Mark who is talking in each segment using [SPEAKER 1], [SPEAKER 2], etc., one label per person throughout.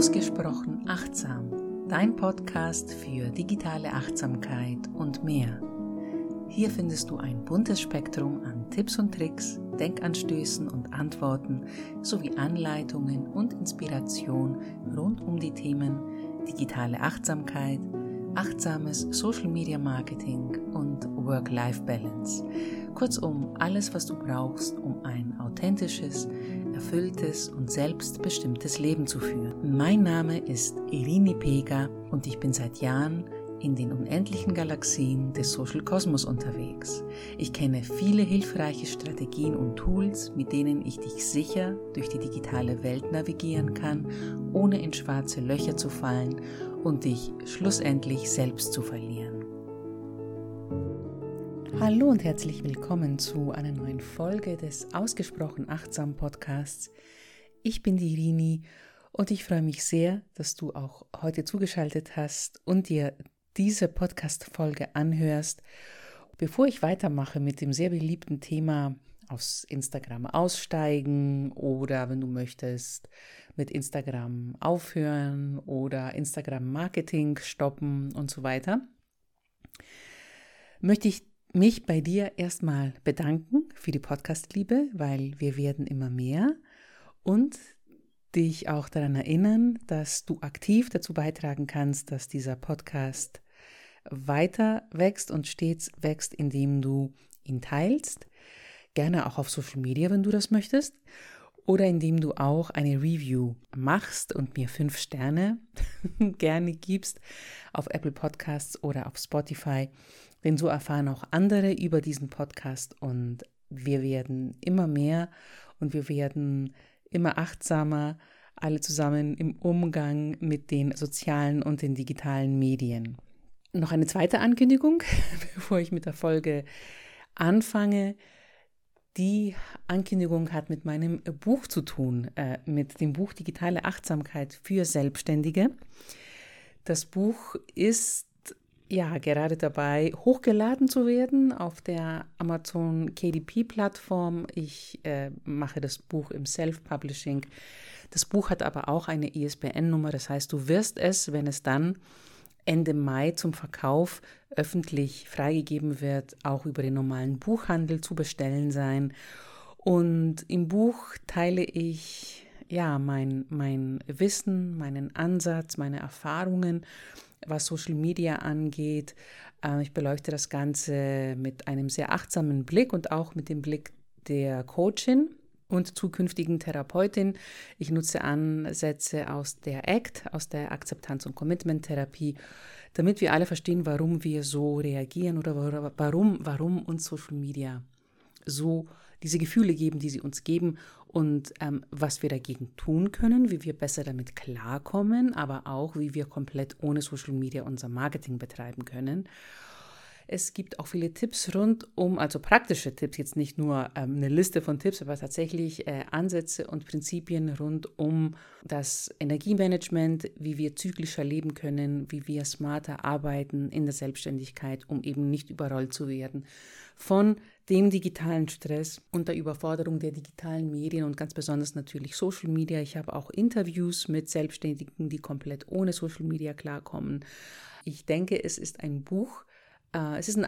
[SPEAKER 1] Ausgesprochen achtsam, dein Podcast für digitale Achtsamkeit und mehr. Hier findest du ein buntes Spektrum an Tipps und Tricks, Denkanstößen und Antworten sowie Anleitungen und Inspiration rund um die Themen digitale Achtsamkeit, achtsames Social Media Marketing und Work-Life-Balance. Kurzum, alles, was du brauchst, um ein authentisches, erfülltes und selbstbestimmtes Leben zu führen. Mein Name ist Irini Pega und ich bin seit Jahren in den unendlichen Galaxien des Social Kosmos unterwegs. Ich kenne viele hilfreiche Strategien und Tools, mit denen ich dich sicher durch die digitale Welt navigieren kann, ohne in schwarze Löcher zu fallen und dich schlussendlich selbst zu verlieren. Hallo und herzlich willkommen zu einer neuen Folge des Ausgesprochen Achtsam Podcasts. Ich bin die Irini und ich freue mich sehr, dass du auch heute zugeschaltet hast und dir diese Podcast-Folge anhörst. Bevor ich weitermache mit dem sehr beliebten Thema aus Instagram aussteigen oder wenn du möchtest mit Instagram aufhören oder Instagram Marketing stoppen und so weiter, möchte ich mich bei dir erstmal bedanken für die Podcast-Liebe, weil wir werden immer mehr und dich auch daran erinnern, dass du aktiv dazu beitragen kannst, dass dieser Podcast weiter wächst und stets wächst, indem du ihn teilst, gerne auch auf Social Media, wenn du das möchtest, oder indem du auch eine Review machst und mir fünf Sterne gerne gibst auf Apple Podcasts oder auf Spotify, denn so erfahren auch andere über diesen Podcast und wir werden immer mehr und wir werden immer achtsamer, alle zusammen im Umgang mit den sozialen und den digitalen Medien. Noch eine zweite Ankündigung, bevor ich mit der Folge anfange. Die Ankündigung hat mit meinem Buch zu tun, äh, mit dem Buch Digitale Achtsamkeit für Selbstständige. Das Buch ist ja gerade dabei, hochgeladen zu werden auf der Amazon KDP-Plattform. Ich äh, mache das Buch im Self-Publishing. Das Buch hat aber auch eine ISBN-Nummer, das heißt, du wirst es, wenn es dann Ende Mai zum Verkauf öffentlich freigegeben wird, auch über den normalen Buchhandel zu bestellen sein. Und im Buch teile ich ja mein, mein Wissen, meinen Ansatz, meine Erfahrungen, was Social Media angeht. Äh, ich beleuchte das Ganze mit einem sehr achtsamen Blick und auch mit dem Blick der Coachin und zukünftigen Therapeutin. Ich nutze Ansätze aus der ACT, aus der Akzeptanz- und Commitment-Therapie, damit wir alle verstehen, warum wir so reagieren oder warum, warum uns Social Media so diese Gefühle geben, die sie uns geben und ähm, was wir dagegen tun können, wie wir besser damit klarkommen, aber auch, wie wir komplett ohne Social Media unser Marketing betreiben können. Es gibt auch viele Tipps rund um, also praktische Tipps, jetzt nicht nur ähm, eine Liste von Tipps, aber tatsächlich äh, Ansätze und Prinzipien rund um das Energiemanagement, wie wir zyklischer leben können, wie wir smarter arbeiten in der Selbstständigkeit, um eben nicht überrollt zu werden von dem digitalen Stress und der Überforderung der digitalen Medien und ganz besonders natürlich Social Media. Ich habe auch Interviews mit Selbstständigen, die komplett ohne Social Media klarkommen. Ich denke, es ist ein Buch, äh, es ist ein,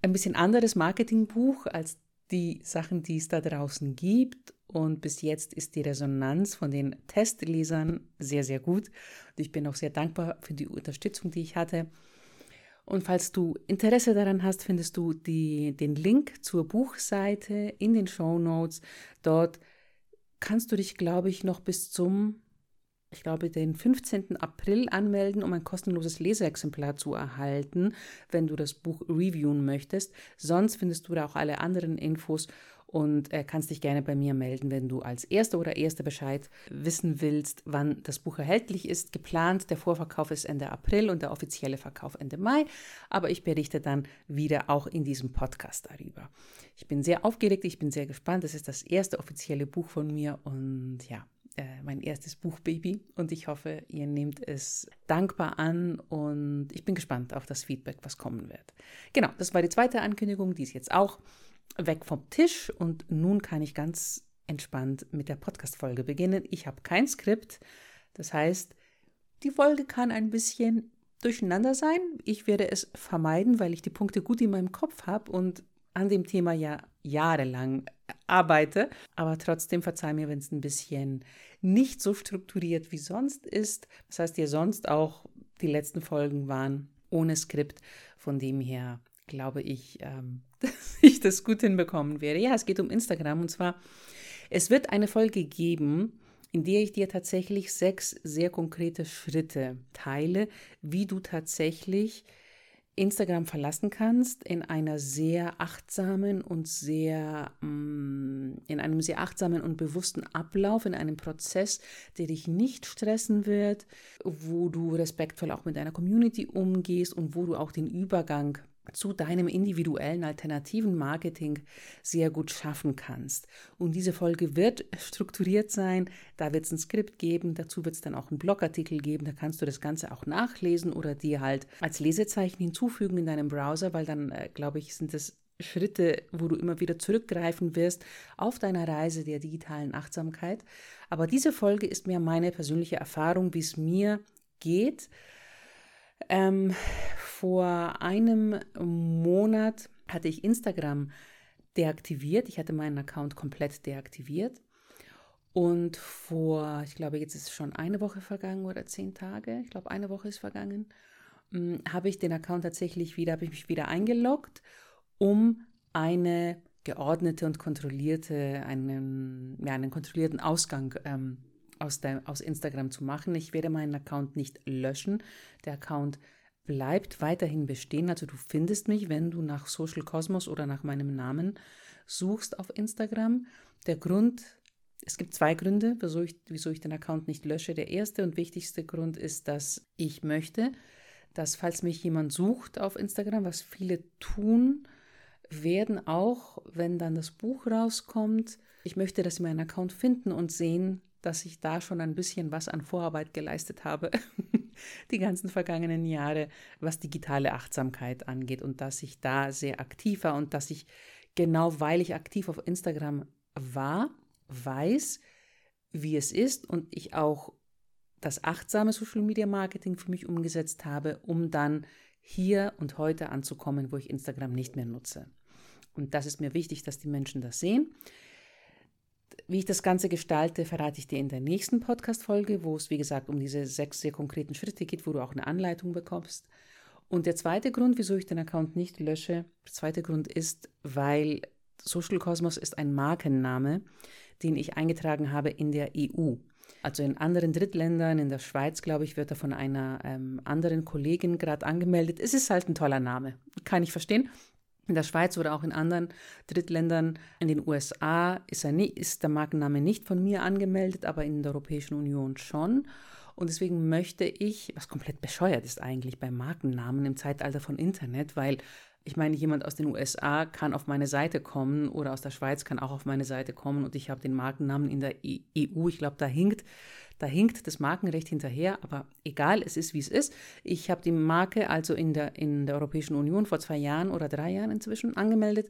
[SPEAKER 1] ein bisschen anderes Marketingbuch als die Sachen, die es da draußen gibt. Und bis jetzt ist die Resonanz von den Testlesern sehr, sehr gut. Und ich bin auch sehr dankbar für die Unterstützung, die ich hatte. Und falls du Interesse daran hast, findest du die, den Link zur Buchseite in den Show Notes. Dort kannst du dich, glaube ich, noch bis zum ich glaube, den 15. April anmelden, um ein kostenloses Leseexemplar zu erhalten, wenn du das Buch reviewen möchtest. Sonst findest du da auch alle anderen Infos und äh, kannst dich gerne bei mir melden, wenn du als Erster oder Erster Bescheid wissen willst, wann das Buch erhältlich ist. Geplant, der Vorverkauf ist Ende April und der offizielle Verkauf Ende Mai, aber ich berichte dann wieder auch in diesem Podcast darüber. Ich bin sehr aufgeregt, ich bin sehr gespannt. Das ist das erste offizielle Buch von mir und ja, äh, mein erstes Buchbaby und ich hoffe, ihr nehmt es dankbar an und ich bin gespannt auf das Feedback, was kommen wird. Genau, das war die zweite Ankündigung, die ist jetzt auch weg vom Tisch und nun kann ich ganz entspannt mit der Podcast-Folge beginnen. Ich habe kein Skript, Das heißt, die Folge kann ein bisschen durcheinander sein. Ich werde es vermeiden, weil ich die Punkte gut in meinem Kopf habe und an dem Thema ja jahrelang arbeite. Aber trotzdem verzeih mir, wenn es ein bisschen nicht so strukturiert wie sonst ist. Das heißt, ihr sonst auch die letzten Folgen waren ohne Skript. Von dem her glaube ich, ähm, dass ich das gut hinbekommen werde. Ja, es geht um Instagram und zwar, es wird eine Folge geben, in der ich dir tatsächlich sechs sehr konkrete Schritte teile, wie du tatsächlich Instagram verlassen kannst in einer sehr achtsamen und sehr mm, in einem sehr achtsamen und bewussten Ablauf, in einem Prozess, der dich nicht stressen wird, wo du respektvoll auch mit deiner Community umgehst und wo du auch den Übergang zu deinem individuellen alternativen Marketing sehr gut schaffen kannst. Und diese Folge wird strukturiert sein, da wird es ein Skript geben, dazu wird es dann auch einen Blogartikel geben, da kannst du das Ganze auch nachlesen oder dir halt als Lesezeichen hinzufügen in deinem Browser, weil dann, äh, glaube ich, sind das Schritte, wo du immer wieder zurückgreifen wirst auf deiner Reise der digitalen Achtsamkeit. Aber diese Folge ist mehr meine persönliche Erfahrung, wie es mir geht ähm, vor einem Monat hatte ich Instagram deaktiviert. Ich hatte meinen Account komplett deaktiviert. Und vor, ich glaube, jetzt ist schon eine Woche vergangen oder zehn Tage, ich glaube, eine Woche ist vergangen, hm, habe ich den Account tatsächlich wieder, habe ich mich wieder eingeloggt, um eine geordnete und kontrollierte, einen, ja, einen kontrollierten Ausgang ähm, aus, der, aus Instagram zu machen. Ich werde meinen Account nicht löschen. Der Account bleibt weiterhin bestehen. Also du findest mich, wenn du nach Social Cosmos oder nach meinem Namen suchst auf Instagram. Der Grund, es gibt zwei Gründe, wieso ich, wieso ich den Account nicht lösche. Der erste und wichtigste Grund ist, dass ich möchte, dass falls mich jemand sucht auf Instagram, was viele tun, werden auch, wenn dann das Buch rauskommt, ich möchte, dass sie meinen Account finden und sehen, dass ich da schon ein bisschen was an Vorarbeit geleistet habe, die ganzen vergangenen Jahre, was digitale Achtsamkeit angeht und dass ich da sehr aktiv war und dass ich genau weil ich aktiv auf Instagram war, weiß, wie es ist und ich auch das achtsame Social Media Marketing für mich umgesetzt habe, um dann hier und heute anzukommen, wo ich Instagram nicht mehr nutze. Und das ist mir wichtig, dass die Menschen das sehen. Wie ich das Ganze gestalte, verrate ich dir in der nächsten Podcast-Folge, wo es, wie gesagt, um diese sechs sehr konkreten Schritte geht, wo du auch eine Anleitung bekommst. Und der zweite Grund, wieso ich den Account nicht lösche, der zweite Grund ist, weil Social Cosmos ist ein Markenname, den ich eingetragen habe in der EU. Also in anderen Drittländern, in der Schweiz, glaube ich, wird er von einer ähm, anderen Kollegin gerade angemeldet. Es ist halt ein toller Name. Kann ich verstehen in der Schweiz oder auch in anderen Drittländern, in den USA ist, nie, ist der Markenname nicht von mir angemeldet, aber in der Europäischen Union schon. Und deswegen möchte ich, was komplett bescheuert ist eigentlich bei Markennamen im Zeitalter von Internet, weil ich meine, jemand aus den USA kann auf meine Seite kommen oder aus der Schweiz kann auch auf meine Seite kommen und ich habe den Markennamen in der EU. E ich glaube, da hinkt da hinkt das Markenrecht hinterher, aber egal, es ist wie es ist. Ich habe die Marke also in der, in der Europäischen Union vor zwei Jahren oder drei Jahren inzwischen angemeldet.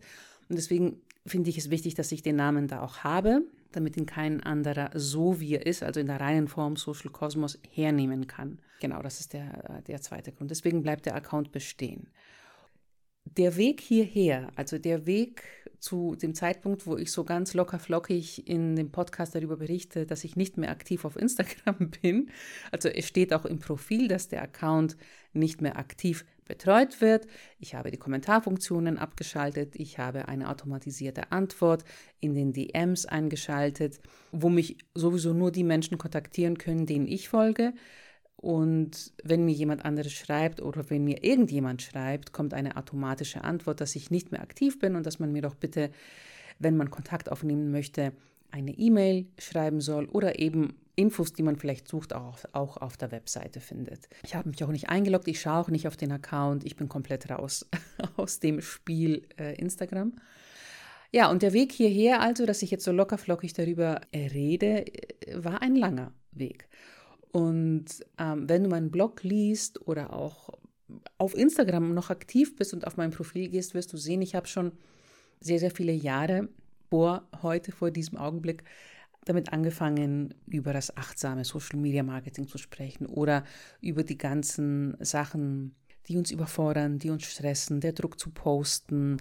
[SPEAKER 1] Und deswegen finde ich es wichtig, dass ich den Namen da auch habe, damit ihn kein anderer so wie er ist, also in der reinen Form Social Cosmos, hernehmen kann. Genau, das ist der, der zweite Grund. Deswegen bleibt der Account bestehen. Der Weg hierher, also der Weg zu dem Zeitpunkt, wo ich so ganz locker flockig in dem Podcast darüber berichte, dass ich nicht mehr aktiv auf Instagram bin. Also es steht auch im Profil, dass der Account nicht mehr aktiv betreut wird. Ich habe die Kommentarfunktionen abgeschaltet. Ich habe eine automatisierte Antwort in den DMs eingeschaltet, wo mich sowieso nur die Menschen kontaktieren können, denen ich folge. Und wenn mir jemand anderes schreibt oder wenn mir irgendjemand schreibt, kommt eine automatische Antwort, dass ich nicht mehr aktiv bin und dass man mir doch bitte, wenn man Kontakt aufnehmen möchte, eine E-Mail schreiben soll oder eben Infos, die man vielleicht sucht, auch auf, auch auf der Webseite findet. Ich habe mich auch nicht eingeloggt, ich schaue auch nicht auf den Account, ich bin komplett raus aus dem Spiel äh, Instagram. Ja, und der Weg hierher, also, dass ich jetzt so lockerflockig darüber rede, äh, war ein langer Weg. Und ähm, wenn du meinen Blog liest oder auch auf Instagram noch aktiv bist und auf mein Profil gehst, wirst du sehen, ich habe schon sehr, sehr viele Jahre vor heute, vor diesem Augenblick, damit angefangen, über das achtsame Social Media Marketing zu sprechen oder über die ganzen Sachen, die uns überfordern, die uns stressen, der Druck zu posten,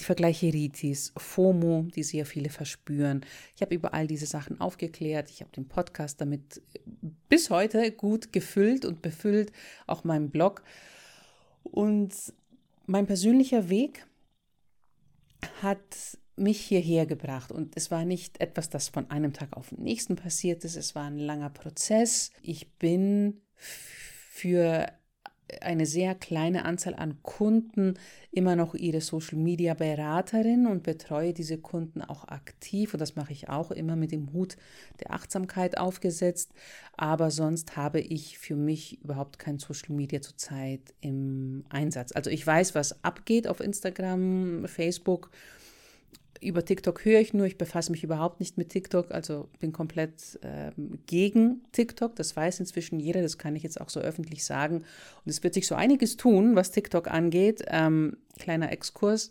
[SPEAKER 1] die Vergleicheritis, FOMO, die sehr viele verspüren. Ich habe über all diese Sachen aufgeklärt. Ich habe den Podcast damit bis heute gut gefüllt und befüllt, auch meinen Blog. Und mein persönlicher Weg hat mich hierher gebracht. Und es war nicht etwas, das von einem Tag auf den nächsten passiert ist. Es war ein langer Prozess. Ich bin für eine sehr kleine Anzahl an Kunden immer noch ihre Social Media Beraterin und betreue diese Kunden auch aktiv und das mache ich auch immer mit dem Hut der Achtsamkeit aufgesetzt, aber sonst habe ich für mich überhaupt kein Social Media zurzeit im Einsatz. Also ich weiß, was abgeht auf Instagram, Facebook, über TikTok höre ich nur, ich befasse mich überhaupt nicht mit TikTok, also bin komplett ähm, gegen TikTok. Das weiß inzwischen jeder, das kann ich jetzt auch so öffentlich sagen. Und es wird sich so einiges tun, was TikTok angeht. Ähm, kleiner Exkurs.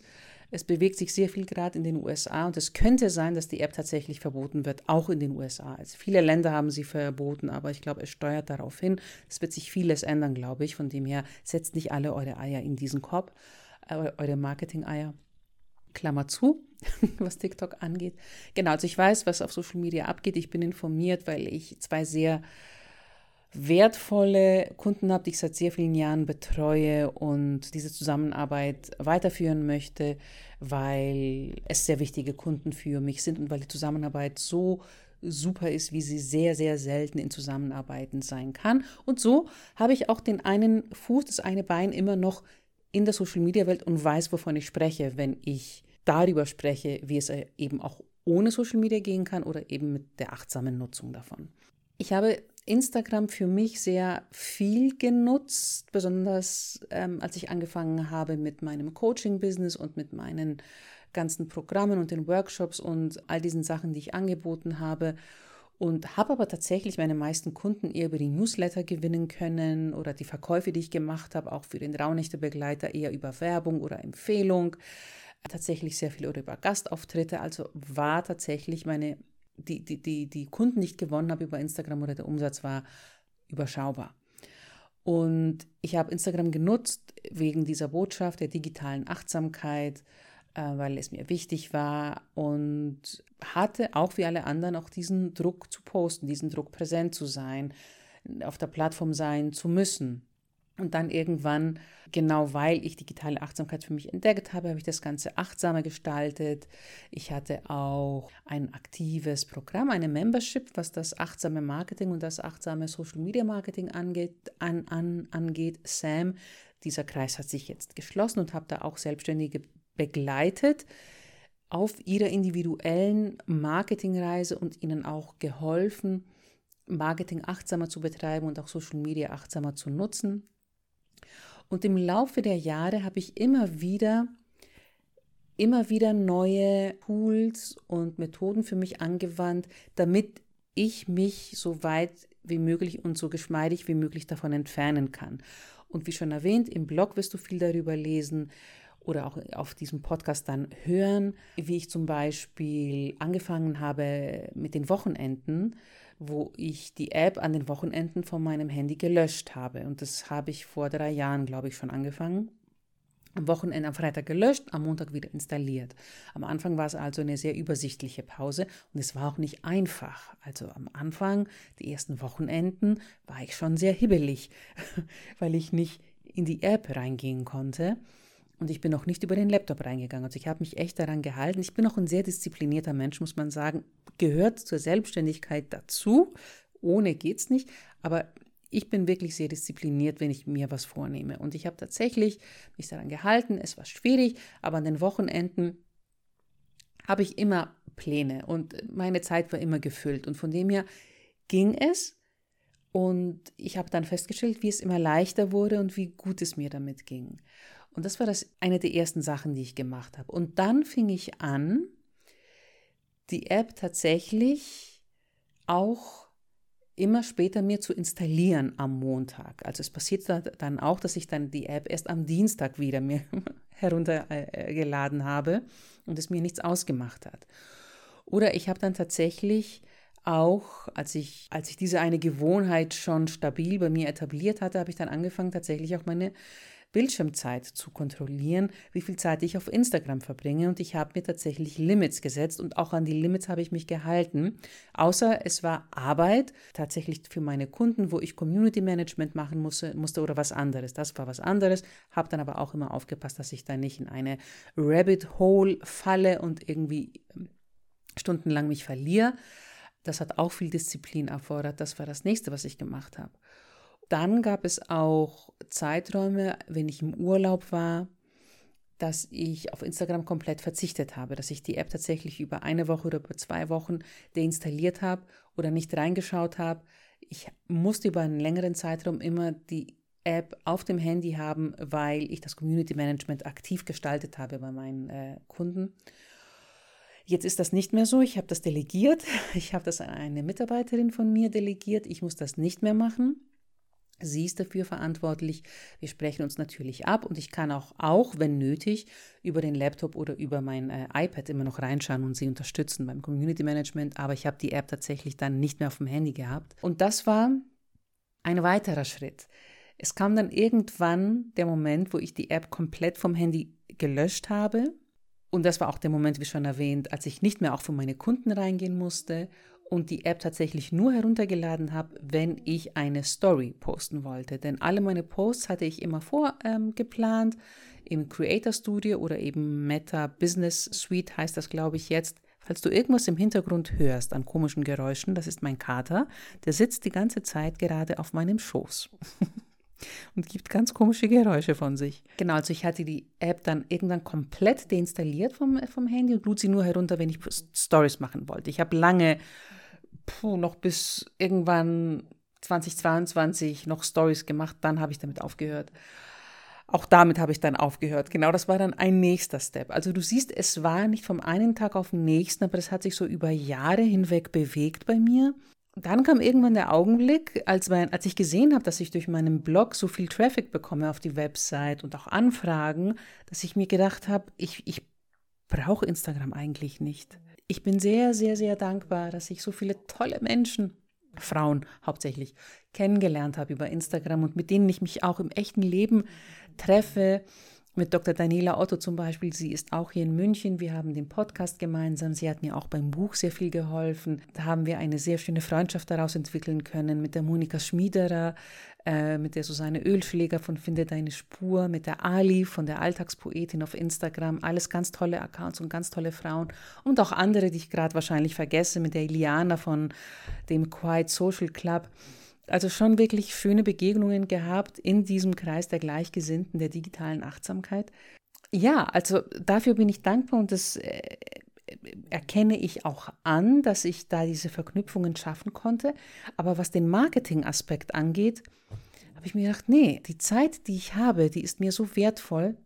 [SPEAKER 1] Es bewegt sich sehr viel gerade in den USA und es könnte sein, dass die App tatsächlich verboten wird, auch in den USA. Also viele Länder haben sie verboten, aber ich glaube, es steuert darauf hin. Es wird sich vieles ändern, glaube ich. Von dem her setzt nicht alle eure Eier in diesen Korb, äh, eure Marketing-Eier. Klammer zu, was TikTok angeht. Genau, also ich weiß, was auf Social Media abgeht. Ich bin informiert, weil ich zwei sehr wertvolle Kunden habe, die ich seit sehr vielen Jahren betreue und diese Zusammenarbeit weiterführen möchte, weil es sehr wichtige Kunden für mich sind und weil die Zusammenarbeit so super ist, wie sie sehr, sehr selten in Zusammenarbeiten sein kann. Und so habe ich auch den einen Fuß, das eine Bein immer noch in der Social-Media-Welt und weiß, wovon ich spreche, wenn ich darüber spreche, wie es eben auch ohne Social Media gehen kann oder eben mit der achtsamen Nutzung davon. Ich habe Instagram für mich sehr viel genutzt, besonders ähm, als ich angefangen habe mit meinem Coaching-Business und mit meinen ganzen Programmen und den Workshops und all diesen Sachen, die ich angeboten habe. Und habe aber tatsächlich meine meisten Kunden eher über die Newsletter gewinnen können oder die Verkäufe, die ich gemacht habe, auch für den Raunächte-Begleiter eher über Werbung oder Empfehlung tatsächlich sehr viel über Gastauftritte. Also war tatsächlich meine, die, die, die, die Kunden, die ich gewonnen habe über Instagram oder der Umsatz war überschaubar. Und ich habe Instagram genutzt wegen dieser Botschaft der digitalen Achtsamkeit, weil es mir wichtig war und hatte auch wie alle anderen auch diesen Druck zu posten, diesen Druck präsent zu sein, auf der Plattform sein zu müssen. Und dann irgendwann, genau weil ich digitale Achtsamkeit für mich entdeckt habe, habe ich das Ganze achtsamer gestaltet. Ich hatte auch ein aktives Programm, eine Membership, was das achtsame Marketing und das achtsame Social Media Marketing angeht, an, an, angeht. Sam, dieser Kreis hat sich jetzt geschlossen und habe da auch Selbstständige begleitet auf ihrer individuellen Marketingreise und ihnen auch geholfen, Marketing achtsamer zu betreiben und auch Social Media achtsamer zu nutzen. Und im Laufe der Jahre habe ich immer wieder, immer wieder neue Tools und Methoden für mich angewandt, damit ich mich so weit wie möglich und so geschmeidig wie möglich davon entfernen kann. Und wie schon erwähnt, im Blog wirst du viel darüber lesen oder auch auf diesem Podcast dann hören, wie ich zum Beispiel angefangen habe mit den Wochenenden wo ich die App an den Wochenenden von meinem Handy gelöscht habe. Und das habe ich vor drei Jahren, glaube ich, schon angefangen. Am Wochenende, am Freitag gelöscht, am Montag wieder installiert. Am Anfang war es also eine sehr übersichtliche Pause und es war auch nicht einfach. Also am Anfang, die ersten Wochenenden, war ich schon sehr hibbelig, weil ich nicht in die App reingehen konnte. Und ich bin auch nicht über den Laptop reingegangen. Also ich habe mich echt daran gehalten. Ich bin auch ein sehr disziplinierter Mensch, muss man sagen. Gehört zur Selbstständigkeit dazu. Ohne geht's nicht. Aber ich bin wirklich sehr diszipliniert, wenn ich mir was vornehme. Und ich habe tatsächlich mich daran gehalten. Es war schwierig, aber an den Wochenenden habe ich immer Pläne und meine Zeit war immer gefüllt. Und von dem her ging es. Und ich habe dann festgestellt, wie es immer leichter wurde und wie gut es mir damit ging. Und das war das eine der ersten Sachen, die ich gemacht habe. Und dann fing ich an, die App tatsächlich auch immer später mir zu installieren am Montag. Also es passiert dann auch, dass ich dann die App erst am Dienstag wieder mir heruntergeladen habe und es mir nichts ausgemacht hat. Oder ich habe dann tatsächlich auch, als ich, als ich diese eine Gewohnheit schon stabil bei mir etabliert hatte, habe ich dann angefangen, tatsächlich auch meine Bildschirmzeit zu kontrollieren, wie viel Zeit ich auf Instagram verbringe. Und ich habe mir tatsächlich Limits gesetzt und auch an die Limits habe ich mich gehalten. Außer es war Arbeit tatsächlich für meine Kunden, wo ich Community Management machen musste, musste oder was anderes. Das war was anderes. Habe dann aber auch immer aufgepasst, dass ich da nicht in eine Rabbit Hole falle und irgendwie ähm, stundenlang mich verliere. Das hat auch viel Disziplin erfordert. Das war das nächste, was ich gemacht habe. Dann gab es auch Zeiträume, wenn ich im Urlaub war, dass ich auf Instagram komplett verzichtet habe, dass ich die App tatsächlich über eine Woche oder über zwei Wochen deinstalliert habe oder nicht reingeschaut habe. Ich musste über einen längeren Zeitraum immer die App auf dem Handy haben, weil ich das Community Management aktiv gestaltet habe bei meinen äh, Kunden. Jetzt ist das nicht mehr so. Ich habe das delegiert. Ich habe das an eine Mitarbeiterin von mir delegiert. Ich muss das nicht mehr machen. Sie ist dafür verantwortlich. Wir sprechen uns natürlich ab und ich kann auch, auch wenn nötig, über den Laptop oder über mein äh, iPad immer noch reinschauen und sie unterstützen beim Community Management. Aber ich habe die App tatsächlich dann nicht mehr auf dem Handy gehabt. Und das war ein weiterer Schritt. Es kam dann irgendwann der Moment, wo ich die App komplett vom Handy gelöscht habe. Und das war auch der Moment, wie schon erwähnt, als ich nicht mehr auch für meine Kunden reingehen musste und die App tatsächlich nur heruntergeladen habe, wenn ich eine Story posten wollte. Denn alle meine Posts hatte ich immer vorgeplant ähm, im Creator Studio oder eben Meta Business Suite heißt das, glaube ich, jetzt. Falls du irgendwas im Hintergrund hörst an komischen Geräuschen, das ist mein Kater, der sitzt die ganze Zeit gerade auf meinem Schoß. und gibt ganz komische Geräusche von sich. Genau, also ich hatte die App dann irgendwann komplett deinstalliert vom, vom Handy und lud sie nur herunter, wenn ich Stories machen wollte. Ich habe lange puh, noch bis irgendwann 2022 noch Stories gemacht, dann habe ich damit aufgehört. Auch damit habe ich dann aufgehört. Genau, das war dann ein nächster Step. Also du siehst, es war nicht vom einen Tag auf den nächsten, aber es hat sich so über Jahre hinweg bewegt bei mir. Dann kam irgendwann der Augenblick, als, mein, als ich gesehen habe, dass ich durch meinen Blog so viel Traffic bekomme auf die Website und auch Anfragen, dass ich mir gedacht habe, ich, ich brauche Instagram eigentlich nicht ich bin sehr, sehr, sehr dankbar, dass ich so viele tolle Menschen, Frauen hauptsächlich, kennengelernt habe über Instagram und mit denen ich mich auch im echten Leben treffe. Mit Dr. Daniela Otto zum Beispiel, sie ist auch hier in München. Wir haben den Podcast gemeinsam. Sie hat mir auch beim Buch sehr viel geholfen. Da haben wir eine sehr schöne Freundschaft daraus entwickeln können. Mit der Monika Schmiederer, äh, mit der Susanne Ölschläger von Finde deine Spur, mit der Ali von der Alltagspoetin auf Instagram. Alles ganz tolle Accounts und ganz tolle Frauen. Und auch andere, die ich gerade wahrscheinlich vergesse, mit der Iliana von dem Quiet Social Club. Also schon wirklich schöne Begegnungen gehabt in diesem Kreis der Gleichgesinnten, der digitalen Achtsamkeit. Ja, also dafür bin ich dankbar und das äh, erkenne ich auch an, dass ich da diese Verknüpfungen schaffen konnte. Aber was den Marketing-Aspekt angeht, habe ich mir gedacht, nee, die Zeit, die ich habe, die ist mir so wertvoll,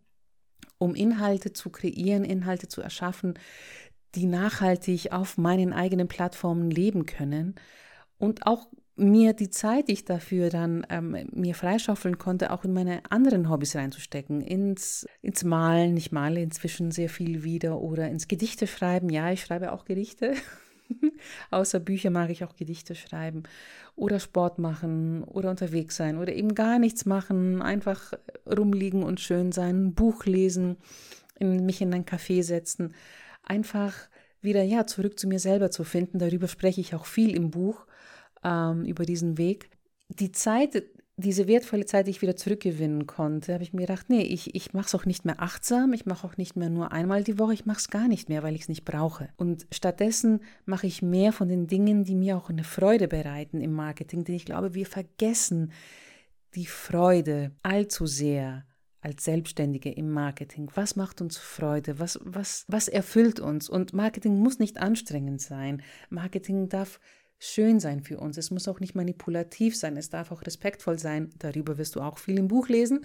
[SPEAKER 1] um Inhalte zu kreieren, Inhalte zu erschaffen, die nachhaltig auf meinen eigenen Plattformen leben können und auch mir die Zeit, die ich dafür dann ähm, mir freischaufeln konnte, auch in meine anderen Hobbys reinzustecken. Ins, ins Malen, ich male inzwischen sehr viel wieder oder ins Gedichte schreiben. Ja, ich schreibe auch Gedichte. Außer Bücher mag ich auch Gedichte schreiben. Oder Sport machen oder unterwegs sein oder eben gar nichts machen. Einfach rumliegen und schön sein, ein Buch lesen, in, mich in ein Café setzen. Einfach wieder ja zurück zu mir selber zu finden. Darüber spreche ich auch viel im Buch ähm, über diesen Weg. Die Zeit, diese wertvolle Zeit, die ich wieder zurückgewinnen konnte, habe ich mir gedacht, nee, ich, ich mache es auch nicht mehr achtsam, ich mache auch nicht mehr nur einmal die Woche, ich mache es gar nicht mehr, weil ich es nicht brauche. Und stattdessen mache ich mehr von den Dingen, die mir auch eine Freude bereiten im Marketing, denn ich glaube, wir vergessen die Freude allzu sehr als Selbstständige im Marketing. Was macht uns Freude? Was, was, was erfüllt uns? Und Marketing muss nicht anstrengend sein. Marketing darf schön sein für uns. Es muss auch nicht manipulativ sein, es darf auch respektvoll sein. Darüber wirst du auch viel im Buch lesen.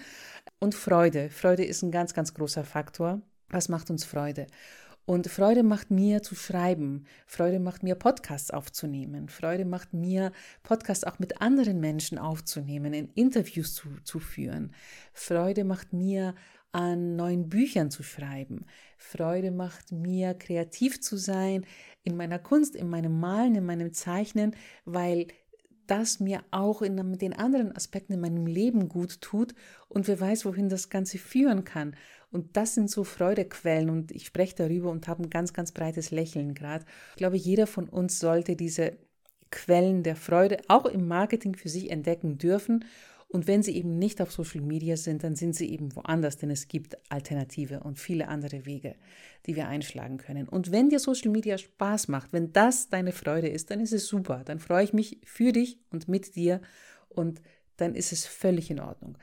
[SPEAKER 1] Und Freude. Freude ist ein ganz, ganz großer Faktor. Was macht uns Freude? Und Freude macht mir zu schreiben. Freude macht mir Podcasts aufzunehmen. Freude macht mir Podcasts auch mit anderen Menschen aufzunehmen, in Interviews zu, zu führen. Freude macht mir an neuen Büchern zu schreiben. Freude macht mir kreativ zu sein, in meiner Kunst, in meinem Malen, in meinem Zeichnen, weil das mir auch in den anderen Aspekten in meinem Leben gut tut und wer weiß, wohin das Ganze führen kann. Und das sind so Freudequellen und ich spreche darüber und habe ein ganz, ganz breites Lächeln gerade. Ich glaube, jeder von uns sollte diese Quellen der Freude auch im Marketing für sich entdecken dürfen und wenn sie eben nicht auf Social Media sind, dann sind sie eben woanders, denn es gibt Alternative und viele andere Wege, die wir einschlagen können. Und wenn dir Social Media Spaß macht, wenn das deine Freude ist, dann ist es super. Dann freue ich mich für dich und mit dir und dann ist es völlig in Ordnung.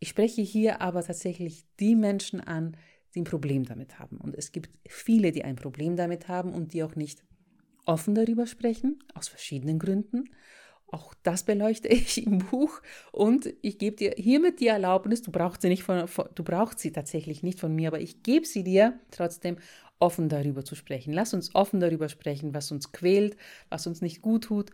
[SPEAKER 1] Ich spreche hier aber tatsächlich die Menschen an, die ein Problem damit haben. Und es gibt viele, die ein Problem damit haben und die auch nicht offen darüber sprechen, aus verschiedenen Gründen. Auch das beleuchte ich im Buch und ich gebe dir hiermit die Erlaubnis, du brauchst sie nicht von, du brauchst sie tatsächlich nicht von mir, aber ich gebe sie dir trotzdem offen darüber zu sprechen. Lass uns offen darüber sprechen, was uns quält, was uns nicht gut tut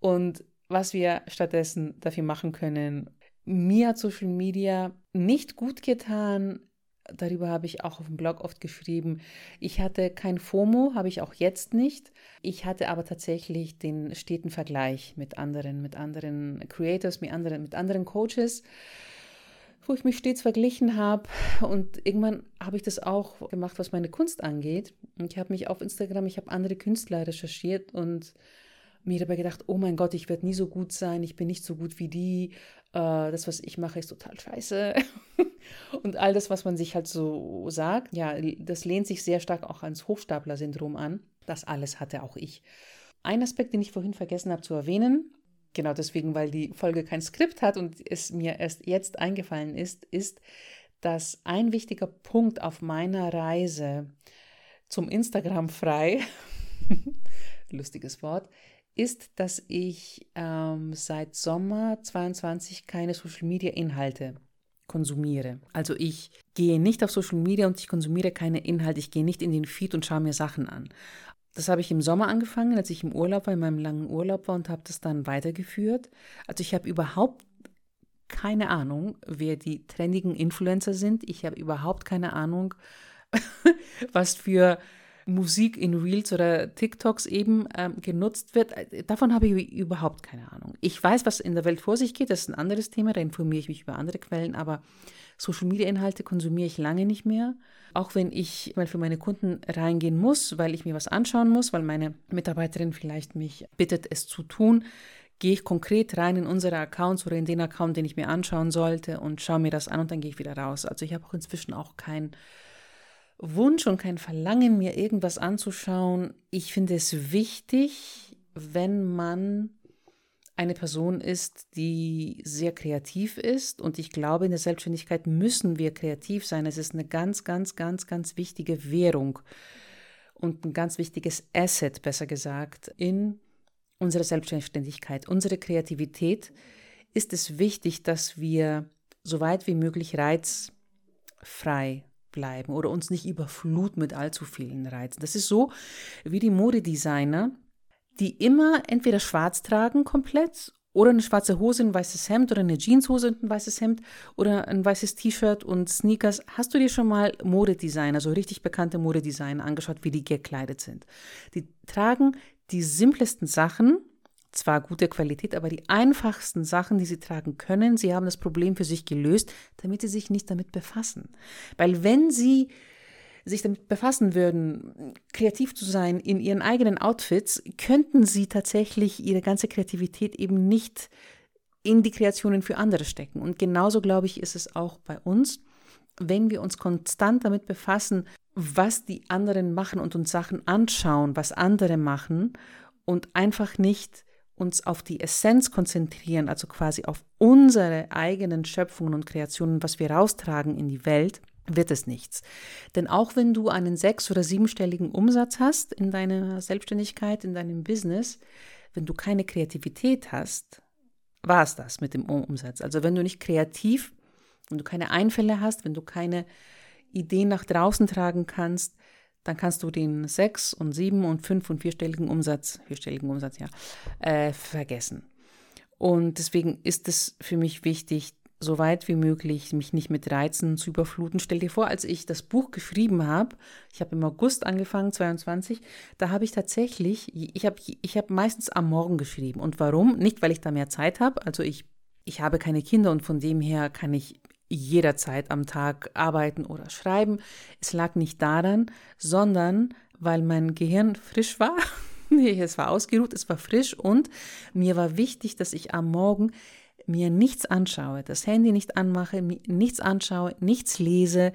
[SPEAKER 1] und was wir stattdessen dafür machen können. Mir hat Social Media nicht gut getan, Darüber habe ich auch auf dem Blog oft geschrieben. Ich hatte kein FOMO, habe ich auch jetzt nicht. Ich hatte aber tatsächlich den steten Vergleich mit anderen, mit anderen Creators, mit anderen, mit anderen Coaches, wo ich mich stets verglichen habe. Und irgendwann habe ich das auch gemacht, was meine Kunst angeht. Ich habe mich auf Instagram, ich habe andere Künstler recherchiert und mir dabei gedacht, oh mein Gott, ich werde nie so gut sein, ich bin nicht so gut wie die, äh, das, was ich mache, ist total scheiße. und all das, was man sich halt so sagt, ja, das lehnt sich sehr stark auch ans Hochstapler-Syndrom an. Das alles hatte auch ich. Ein Aspekt, den ich vorhin vergessen habe zu erwähnen, genau deswegen, weil die Folge kein Skript hat und es mir erst jetzt eingefallen ist, ist, dass ein wichtiger Punkt auf meiner Reise zum Instagram frei, lustiges Wort, ist, dass ich ähm, seit Sommer 22 keine Social Media Inhalte konsumiere. Also ich gehe nicht auf Social Media und ich konsumiere keine Inhalte. Ich gehe nicht in den Feed und schaue mir Sachen an. Das habe ich im Sommer angefangen, als ich im Urlaub war, in meinem langen Urlaub war und habe das dann weitergeführt. Also ich habe überhaupt keine Ahnung, wer die trendigen Influencer sind. Ich habe überhaupt keine Ahnung, was für Musik in Reels oder TikToks eben ähm, genutzt wird, äh, davon habe ich überhaupt keine Ahnung. Ich weiß, was in der Welt vor sich geht, das ist ein anderes Thema, da informiere ich mich über andere Quellen, aber Social Media Inhalte konsumiere ich lange nicht mehr. Auch wenn ich mal für meine Kunden reingehen muss, weil ich mir was anschauen muss, weil meine Mitarbeiterin vielleicht mich bittet, es zu tun, gehe ich konkret rein in unsere Accounts oder in den Account, den ich mir anschauen sollte und schaue mir das an und dann gehe ich wieder raus. Also ich habe auch inzwischen auch kein Wunsch und kein Verlangen, mir irgendwas anzuschauen. Ich finde es wichtig, wenn man eine Person ist, die sehr kreativ ist. Und ich glaube, in der Selbstständigkeit müssen wir kreativ sein. Es ist eine ganz, ganz, ganz, ganz wichtige Währung und ein ganz wichtiges Asset, besser gesagt, in unserer Selbstständigkeit. Unsere Kreativität ist es wichtig, dass wir so weit wie möglich reizfrei bleiben oder uns nicht überfluten mit allzu vielen Reizen. Das ist so wie die Modedesigner, die immer entweder schwarz tragen komplett oder eine schwarze Hose, ein weißes Hemd oder eine Jeanshose und ein weißes Hemd oder ein weißes T-Shirt und Sneakers. Hast du dir schon mal Modedesigner, so richtig bekannte Modedesigner angeschaut, wie die gekleidet sind? Die tragen die simplesten Sachen, zwar gute Qualität, aber die einfachsten Sachen, die sie tragen können, sie haben das Problem für sich gelöst, damit sie sich nicht damit befassen. Weil wenn sie sich damit befassen würden, kreativ zu sein in ihren eigenen Outfits, könnten sie tatsächlich ihre ganze Kreativität eben nicht in die Kreationen für andere stecken. Und genauso, glaube ich, ist es auch bei uns, wenn wir uns konstant damit befassen, was die anderen machen und uns Sachen anschauen, was andere machen und einfach nicht uns auf die Essenz konzentrieren, also quasi auf unsere eigenen Schöpfungen und Kreationen, was wir raustragen in die Welt, wird es nichts. Denn auch wenn du einen sechs- oder siebenstelligen Umsatz hast in deiner Selbstständigkeit, in deinem Business, wenn du keine Kreativität hast, war es das mit dem Umsatz. Also wenn du nicht kreativ, wenn du keine Einfälle hast, wenn du keine Ideen nach draußen tragen kannst, dann kannst du den sechs- und sieben- und fünf- und vierstelligen Umsatz, vierstelligen Umsatz, ja, äh, vergessen. Und deswegen ist es für mich wichtig, so weit wie möglich mich nicht mit Reizen zu überfluten. Stell dir vor, als ich das Buch geschrieben habe, ich habe im August angefangen, 22, da habe ich tatsächlich, ich habe ich hab meistens am Morgen geschrieben. Und warum? Nicht, weil ich da mehr Zeit habe. Also ich, ich habe keine Kinder und von dem her kann ich jederzeit am Tag arbeiten oder schreiben. Es lag nicht daran, sondern weil mein Gehirn frisch war. es war ausgeruht, es war frisch und mir war wichtig, dass ich am Morgen mir nichts anschaue, das Handy nicht anmache, nichts anschaue, nichts lese,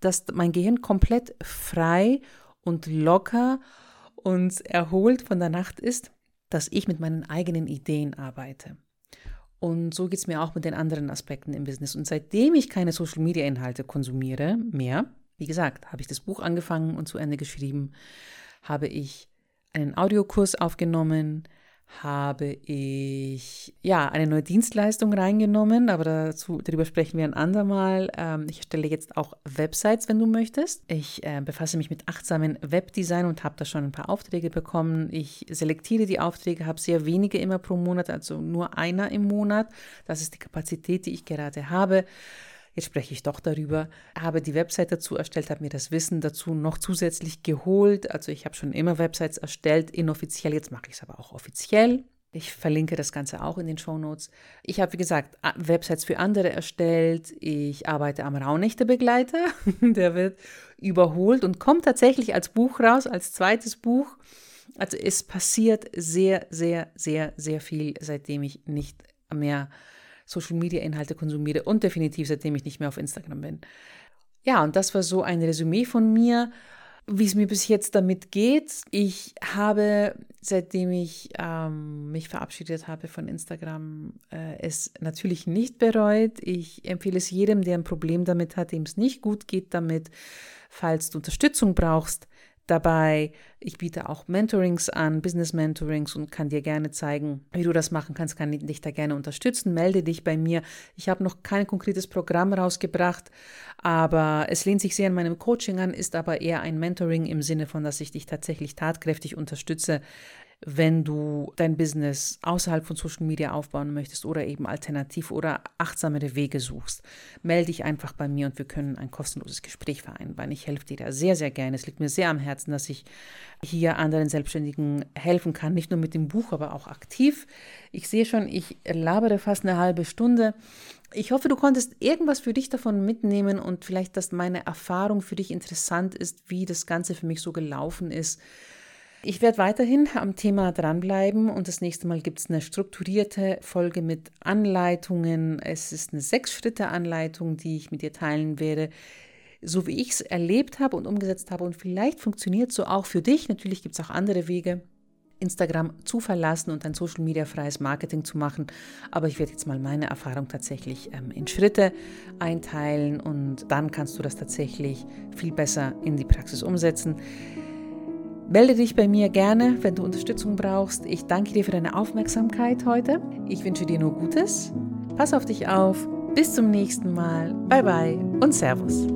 [SPEAKER 1] dass mein Gehirn komplett frei und locker und erholt von der Nacht ist, dass ich mit meinen eigenen Ideen arbeite. Und so geht es mir auch mit den anderen Aspekten im Business. Und seitdem ich keine Social-Media-Inhalte konsumiere mehr, wie gesagt, habe ich das Buch angefangen und zu Ende geschrieben, habe ich einen Audiokurs aufgenommen, habe ich ja eine neue Dienstleistung reingenommen, aber dazu, darüber sprechen wir ein andermal. Ähm, ich erstelle jetzt auch Websites, wenn du möchtest. Ich äh, befasse mich mit achtsamen Webdesign und habe da schon ein paar Aufträge bekommen. Ich selektiere die Aufträge, habe sehr wenige immer pro Monat, also nur einer im Monat. Das ist die Kapazität, die ich gerade habe. Jetzt spreche ich doch darüber. Habe die Website dazu erstellt, habe mir das Wissen dazu noch zusätzlich geholt. Also ich habe schon immer Websites erstellt, inoffiziell. Jetzt mache ich es aber auch offiziell. Ich verlinke das Ganze auch in den Show Notes. Ich habe, wie gesagt, Websites für andere erstellt. Ich arbeite am Raunächte-Begleiter. Der wird überholt und kommt tatsächlich als Buch raus, als zweites Buch. Also es passiert sehr, sehr, sehr, sehr viel, seitdem ich nicht mehr Social-Media-Inhalte konsumiere und definitiv seitdem ich nicht mehr auf Instagram bin. Ja, und das war so ein Resümee von mir, wie es mir bis jetzt damit geht. Ich habe, seitdem ich ähm, mich verabschiedet habe von Instagram, äh, es natürlich nicht bereut. Ich empfehle es jedem, der ein Problem damit hat, dem es nicht gut geht damit. Falls du Unterstützung brauchst, dabei. Ich biete auch Mentorings an, Business Mentorings und kann dir gerne zeigen, wie du das machen kannst, kann dich da gerne unterstützen. Melde dich bei mir. Ich habe noch kein konkretes Programm rausgebracht, aber es lehnt sich sehr an meinem Coaching an, ist aber eher ein Mentoring im Sinne von, dass ich dich tatsächlich tatkräftig unterstütze, wenn du dein Business außerhalb von Social Media aufbauen möchtest oder eben alternativ oder achtsamere Wege suchst, melde dich einfach bei mir und wir können ein kostenloses Gespräch vereinbaren. Ich helfe dir da sehr, sehr gerne. Es liegt mir sehr am Herzen, dass ich hier anderen Selbstständigen helfen kann, nicht nur mit dem Buch, aber auch aktiv. Ich sehe schon, ich labere fast eine halbe Stunde. Ich hoffe, du konntest irgendwas für dich davon mitnehmen und vielleicht, dass meine Erfahrung für dich interessant ist, wie das Ganze für mich so gelaufen ist ich werde weiterhin am Thema dranbleiben und das nächste Mal gibt es eine strukturierte Folge mit Anleitungen. Es ist eine Sechs-Schritte-Anleitung, die ich mit dir teilen werde, so wie ich es erlebt habe und umgesetzt habe. Und vielleicht funktioniert so auch für dich. Natürlich gibt es auch andere Wege. Instagram zu verlassen und ein Social Media freies Marketing zu machen. Aber ich werde jetzt mal meine Erfahrung tatsächlich ähm, in Schritte einteilen und dann kannst du das tatsächlich viel besser in die Praxis umsetzen. Melde dich bei mir gerne, wenn du Unterstützung brauchst. Ich danke dir für deine Aufmerksamkeit heute. Ich wünsche dir nur Gutes. Pass auf dich auf. Bis zum nächsten Mal. Bye bye und Servus.